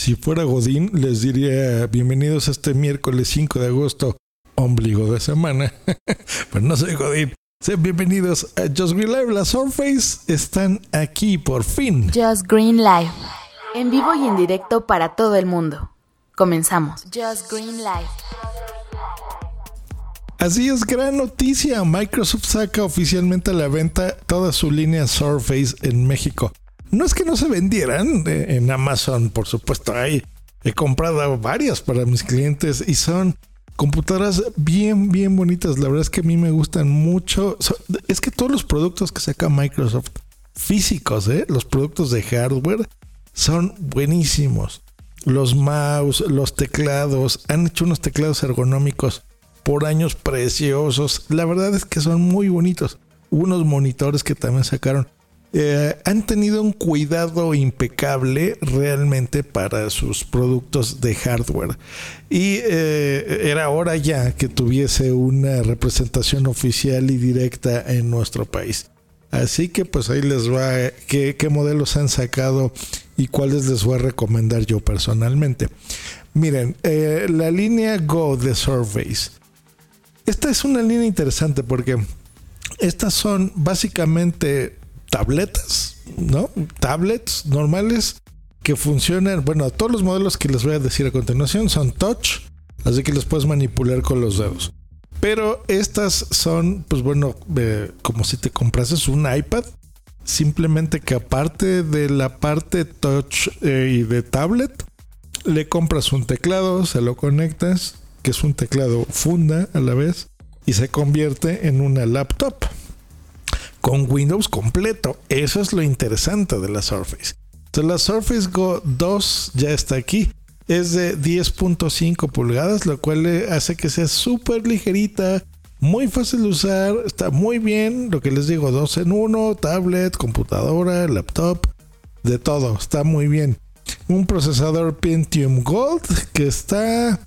Si fuera Godín, les diría bienvenidos a este miércoles 5 de agosto, ombligo de semana. Pero no soy Godín. Sean bienvenidos a Just Green Live. Las Surface están aquí por fin. Just Green Live. En vivo y en directo para todo el mundo. Comenzamos. Just Green Live. Así es, gran noticia. Microsoft saca oficialmente a la venta toda su línea Surface en México. No es que no se vendieran eh, en Amazon, por supuesto. Hay, he comprado varias para mis clientes y son computadoras bien, bien bonitas. La verdad es que a mí me gustan mucho. Es que todos los productos que saca Microsoft físicos, ¿eh? los productos de hardware, son buenísimos. Los mouse, los teclados, han hecho unos teclados ergonómicos por años preciosos. La verdad es que son muy bonitos. Unos monitores que también sacaron. Eh, han tenido un cuidado impecable realmente para sus productos de hardware. Y eh, era hora ya que tuviese una representación oficial y directa en nuestro país. Así que pues ahí les va qué, qué modelos han sacado y cuáles les voy a recomendar yo personalmente. Miren, eh, la línea Go de Surface esta es una línea interesante porque estas son básicamente tabletas, ¿no? Tablets normales que funcionan, bueno, todos los modelos que les voy a decir a continuación son touch, así que los puedes manipular con los dedos. Pero estas son, pues bueno, eh, como si te comprases un iPad, simplemente que aparte de la parte touch eh, y de tablet, le compras un teclado, se lo conectas que es un teclado funda a la vez y se convierte en una laptop con Windows completo. Eso es lo interesante de la Surface. Entonces la Surface Go 2 ya está aquí. Es de 10.5 pulgadas, lo cual hace que sea súper ligerita, muy fácil de usar, está muy bien. Lo que les digo, 2 en 1, tablet, computadora, laptop, de todo, está muy bien. Un procesador Pentium Gold que está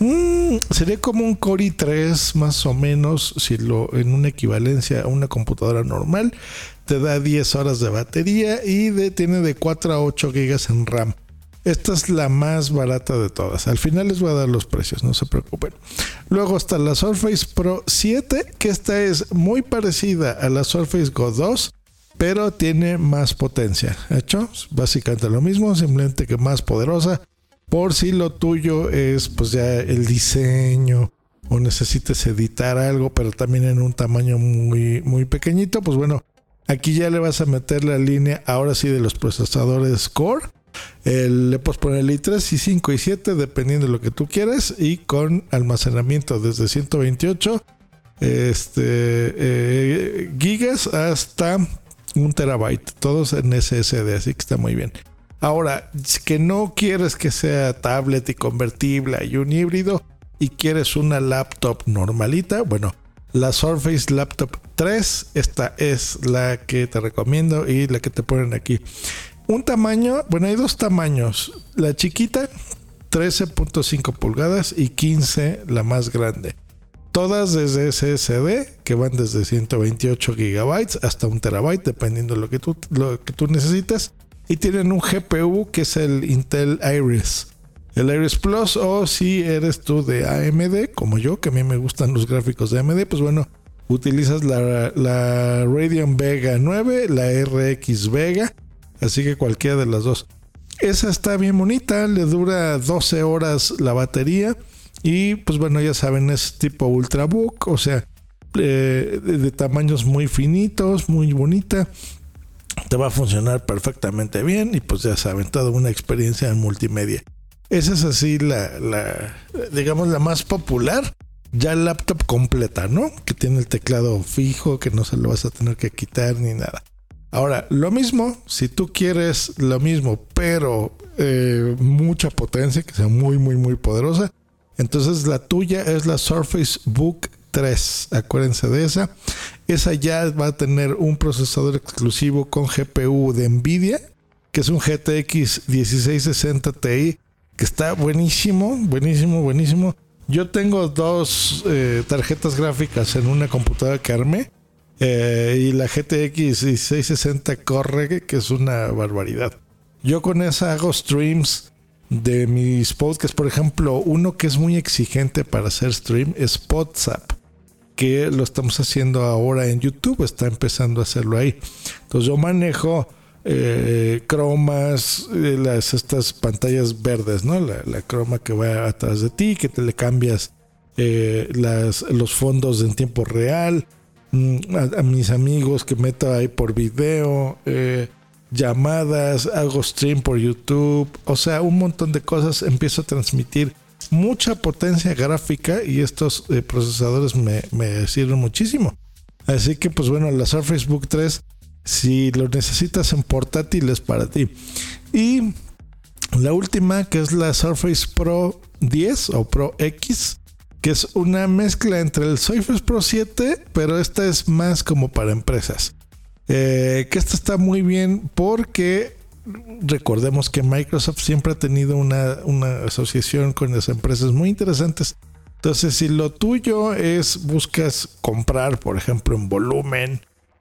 Mm, sería como un Core i3 más o menos, si lo en una equivalencia a una computadora normal, te da 10 horas de batería y tiene de 4 a 8 GB en RAM. Esta es la más barata de todas. Al final les voy a dar los precios, no se preocupen. Luego está la Surface Pro 7, que esta es muy parecida a la Surface Go 2, pero tiene más potencia. ¿Hecho? Básicamente lo mismo, simplemente que más poderosa por si lo tuyo es pues ya el diseño o necesites editar algo, pero también en un tamaño muy, muy pequeñito, pues bueno, aquí ya le vas a meter la línea ahora sí de los procesadores Core. le puedes poner el i3 y 5 y 7 dependiendo de lo que tú quieras y con almacenamiento desde 128 este, eh, gigas hasta un terabyte, todos en SSD, así que está muy bien. Ahora, que no quieres que sea tablet y convertible y un híbrido y quieres una laptop normalita, bueno, la Surface Laptop 3, esta es la que te recomiendo y la que te ponen aquí. Un tamaño, bueno, hay dos tamaños. La chiquita, 13.5 pulgadas y 15 la más grande. Todas desde SSD, que van desde 128 gigabytes hasta un terabyte, dependiendo de lo que tú, lo que tú necesites y tienen un GPU que es el Intel Iris. El Iris Plus o si eres tú de AMD como yo, que a mí me gustan los gráficos de AMD, pues bueno, utilizas la, la Radeon Vega 9, la RX Vega, así que cualquiera de las dos. Esa está bien bonita, le dura 12 horas la batería y pues bueno, ya saben, es tipo Ultrabook, o sea, eh, de tamaños muy finitos, muy bonita te va a funcionar perfectamente bien y pues ya saben, toda una experiencia en multimedia. Esa es así la, digamos, la más popular. Ya laptop completa, ¿no? Que tiene el teclado fijo, que no se lo vas a tener que quitar ni nada. Ahora, lo mismo, si tú quieres lo mismo, pero eh, mucha potencia, que sea muy, muy, muy poderosa, entonces la tuya es la Surface Book 3. Acuérdense de esa. Esa ya va a tener un procesador exclusivo con GPU de Nvidia, que es un GTX 1660 Ti, que está buenísimo, buenísimo, buenísimo. Yo tengo dos eh, tarjetas gráficas en una computadora que armé. Eh, y la GTX 1660 corre, que es una barbaridad. Yo con esa hago streams de mis podcasts. Por ejemplo, uno que es muy exigente para hacer stream es WhatsApp, que lo estamos haciendo ahora en YouTube, está empezando a hacerlo ahí. Entonces yo manejo eh, cromas, eh, las, estas pantallas verdes, ¿no? La, croma que va atrás de ti, que te le cambias eh, los fondos en tiempo real, mm, a, mis amigos que meto ahí por video, llamadas, hago stream por YouTube, o sea, un montón de cosas, empiezo a transmitir mucha potencia gráfica y estos procesadores me, sirven muchísimo. Así que pues bueno, la Surface Book 3 si lo necesitas en portátiles para ti. Y la última que es la Surface Pro 10 o Pro X, que es una mezcla entre el Surface Pro 7, pero esta es más como para empresas. Eh, que esta está muy bien porque recordemos que Microsoft siempre ha tenido una, una asociación con las empresas muy interesantes. Entonces, si lo tuyo es buscas comprar, por ejemplo, en volumen,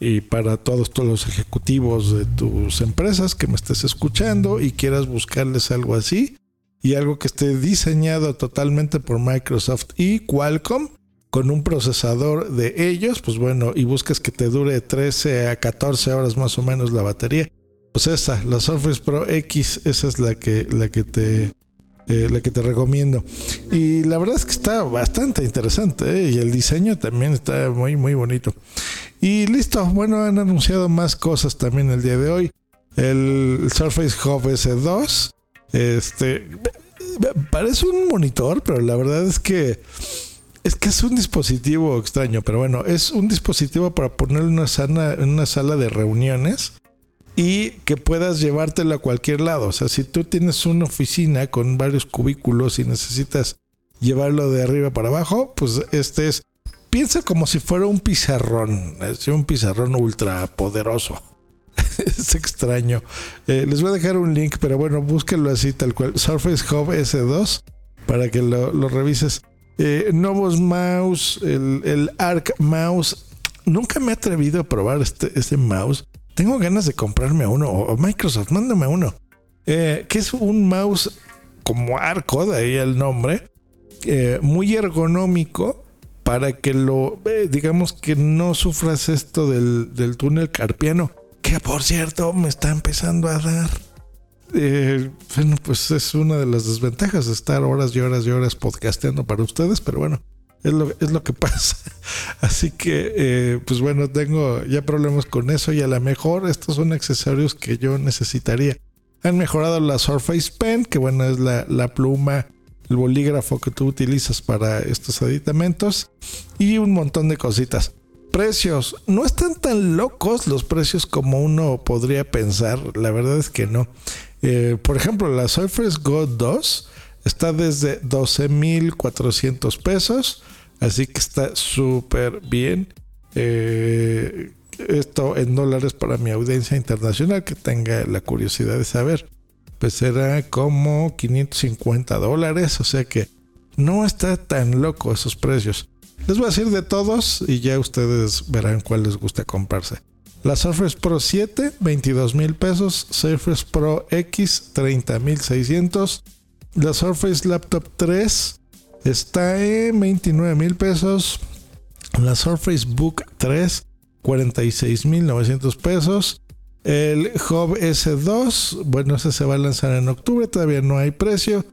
y para todos, todos los ejecutivos de tus empresas que me estés escuchando y quieras buscarles algo así y algo que esté diseñado totalmente por Microsoft y Qualcomm con un procesador de ellos, pues bueno, y buscas que te dure 13 a 14 horas más o menos la batería, pues esa, la Surface Pro X, esa es la que, la que te eh, la que te recomiendo. Y la verdad es que está bastante interesante ¿eh? y el diseño también está muy, muy bonito. Y listo, bueno, han anunciado más cosas también el día de hoy. El Surface Hub S2, este, parece un monitor, pero la verdad es que es que es un dispositivo extraño, pero bueno, es un dispositivo para poner una, en una sala de reuniones y que puedas llevártelo a cualquier lado. O sea, si tú tienes una oficina con varios cubículos y necesitas llevarlo de arriba para abajo, pues este es, piensa como si fuera un pizarrón, es un pizarrón ultra poderoso. es extraño. Eh, les voy a dejar un link, pero bueno, búsquenlo así tal cual. Surface Hub S2 para que lo, revises. Eh, Novos Mouse, el, Arc Mouse. Nunca me he atrevido a probar este mouse tengo ganas de comprarme uno, o Microsoft, mándame uno. Eh, que es un mouse como arco, de ahí el nombre, eh, muy ergonómico para que lo, eh, digamos que no sufras esto del, del, túnel carpiano, que por cierto me está empezando a dar. bueno, pues es una de las desventajas de estar horas y horas y horas podcasteando para ustedes, pero bueno, es lo, es lo que pasa. Así que, eh, pues bueno, tengo ya problemas con eso y a lo mejor estos son accesorios que yo necesitaría. Han mejorado la Surface Pen, que bueno, es la, la pluma, el bolígrafo que tú utilizas para estos aditamentos y un montón de cositas. Precios, no están tan locos los precios como uno podría pensar, la verdad es que no. Eh, por ejemplo, la Surface Go 2 está desde 12.400 pesos Así que está súper bien. Eh, esto en dólares para mi audiencia internacional que tenga la curiosidad de saber. Pues será como 550 dólares. O sea que no está tan loco esos precios. Les voy a decir de todos y ya ustedes verán cuál les gusta comprarse. La Surface Pro 7, 22 mil pesos. Surface Pro X, 30 mil 600. La Surface Laptop 3, Está en 29 mil pesos. La Surface Book 3, 46 mil 900 pesos. El Hub S2, bueno, ese se va a lanzar en octubre, todavía no hay precio.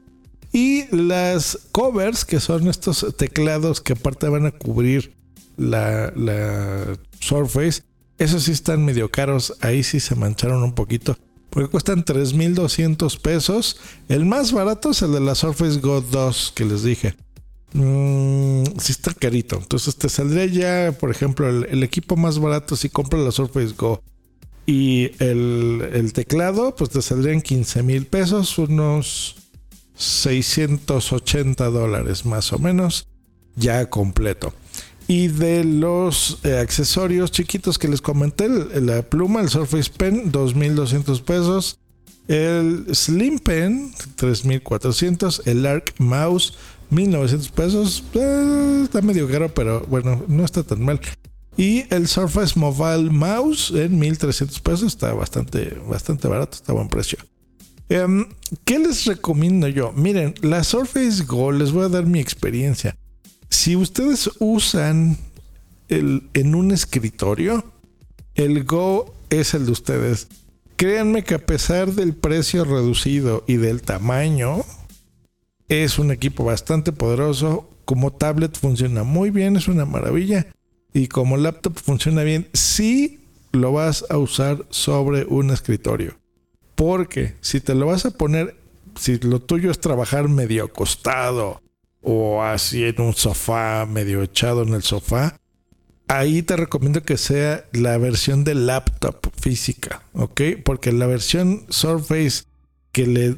Y las covers, que son estos teclados que aparte van a cubrir la, la Surface, esos sí están medio caros, ahí sí se mancharon un poquito, porque cuestan 3.200 pesos. El más barato es el de la Surface Go 2 que les dije. Mm, si está carito. Entonces te saldría ya, por ejemplo, el, equipo más barato si compras la Surface Go y el, teclado, pues te saldrían 15 mil pesos, unos 680 dólares más o menos, ya completo. Y de los eh, accesorios chiquitos que les comenté, la pluma, el Surface Pen, 2.200 pesos. El Slim Pen, 3.400. El Arc Mouse, 1900 pesos. Eh, está medio caro, pero bueno, no está tan mal. Y el Surface Mobile Mouse en 1300 pesos. Está bastante, bastante barato, está buen precio. Em, ¿Qué les recomiendo yo? Miren, la Surface Go, les voy a dar mi experiencia. Si ustedes usan el, en un escritorio, el Go es el de ustedes. Créanme que a pesar del precio reducido y del tamaño, es un equipo bastante poderoso. Como tablet funciona muy bien, es una maravilla. Y como laptop funciona bien si lo vas a usar sobre un escritorio. Porque si te lo vas a poner, si lo tuyo es trabajar medio acostado o así en un sofá, medio echado en el sofá, ahí te recomiendo que sea la versión de laptop física, ¿ok? Porque la versión Surface que le,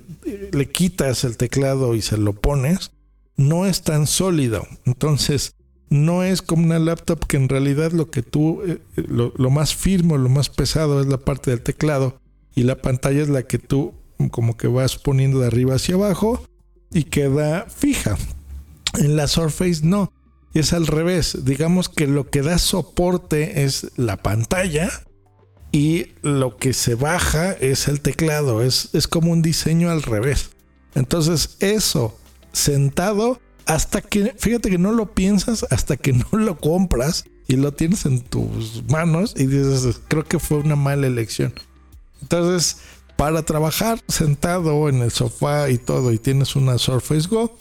le quitas el teclado y se lo pones, no es tan sólido. Entonces, no es como una laptop que en realidad lo que tú, eh, lo, lo, más firme, lo más pesado es la parte del teclado y la pantalla es la que tú como que vas poniendo de arriba hacia abajo y queda fija. En la Surface no, es al revés. Digamos que lo que da soporte es la pantalla y lo que se baja es el teclado, es, es como un diseño al revés. Entonces eso sentado hasta que, fíjate que no lo piensas hasta que no lo compras y lo tienes en tus manos y dices, creo que fue una mala elección. Entonces, para trabajar sentado en el sofá y todo y tienes una Surface Go,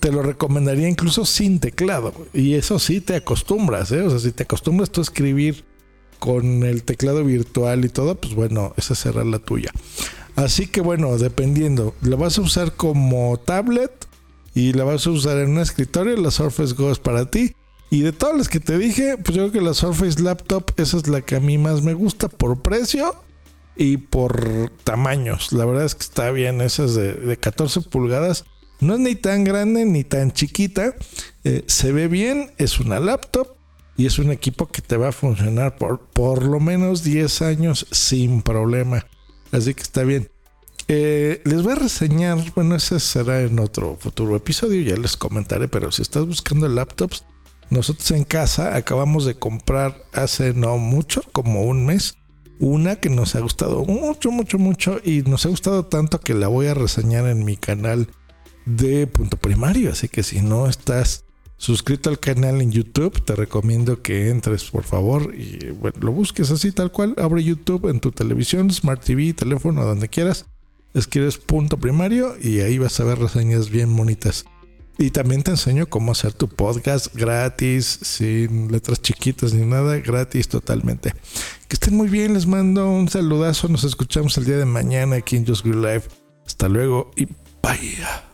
te lo recomendaría incluso sin teclado. Y eso sí te acostumbras, ¿eh? O sea, si te acostumbras tú a escribir con el teclado virtual y todo, pues bueno, esa será la tuya. Así que bueno, dependiendo, la vas a usar como tablet y la vas a usar en un escritorio, la Surface Go es para ti. Y de todas las que te dije, pues yo creo que la Surface Laptop, esa es la que a mí más me gusta por precio y por tamaños. La verdad es que está bien, esa es de, 14 pulgadas. No es ni tan grande ni tan chiquita. Eh, se ve bien, es una laptop y es un equipo que te va a funcionar por por lo menos 10 años sin problema. Así que está bien. Eh, les voy a reseñar, bueno, ese será en otro futuro episodio, ya les comentaré, pero si estás buscando laptops, nosotros en casa acabamos de comprar hace no mucho, como un mes, una que nos ha gustado mucho, mucho, mucho y nos ha gustado tanto que la voy a reseñar en mi canal de punto primario. Así que si no estás suscrito al canal en YouTube, te recomiendo que entres por favor y bueno, lo busques así tal cual. Abre YouTube en tu televisión, Smart TV, teléfono, donde quieras. Escribes punto primario y ahí vas a ver reseñas bien bonitas. Y también te enseño cómo hacer tu podcast gratis, sin letras chiquitas ni nada, gratis totalmente. Que estén muy bien, les mando un saludazo. Nos escuchamos el día de mañana aquí en Just Green Live. Hasta luego y bye.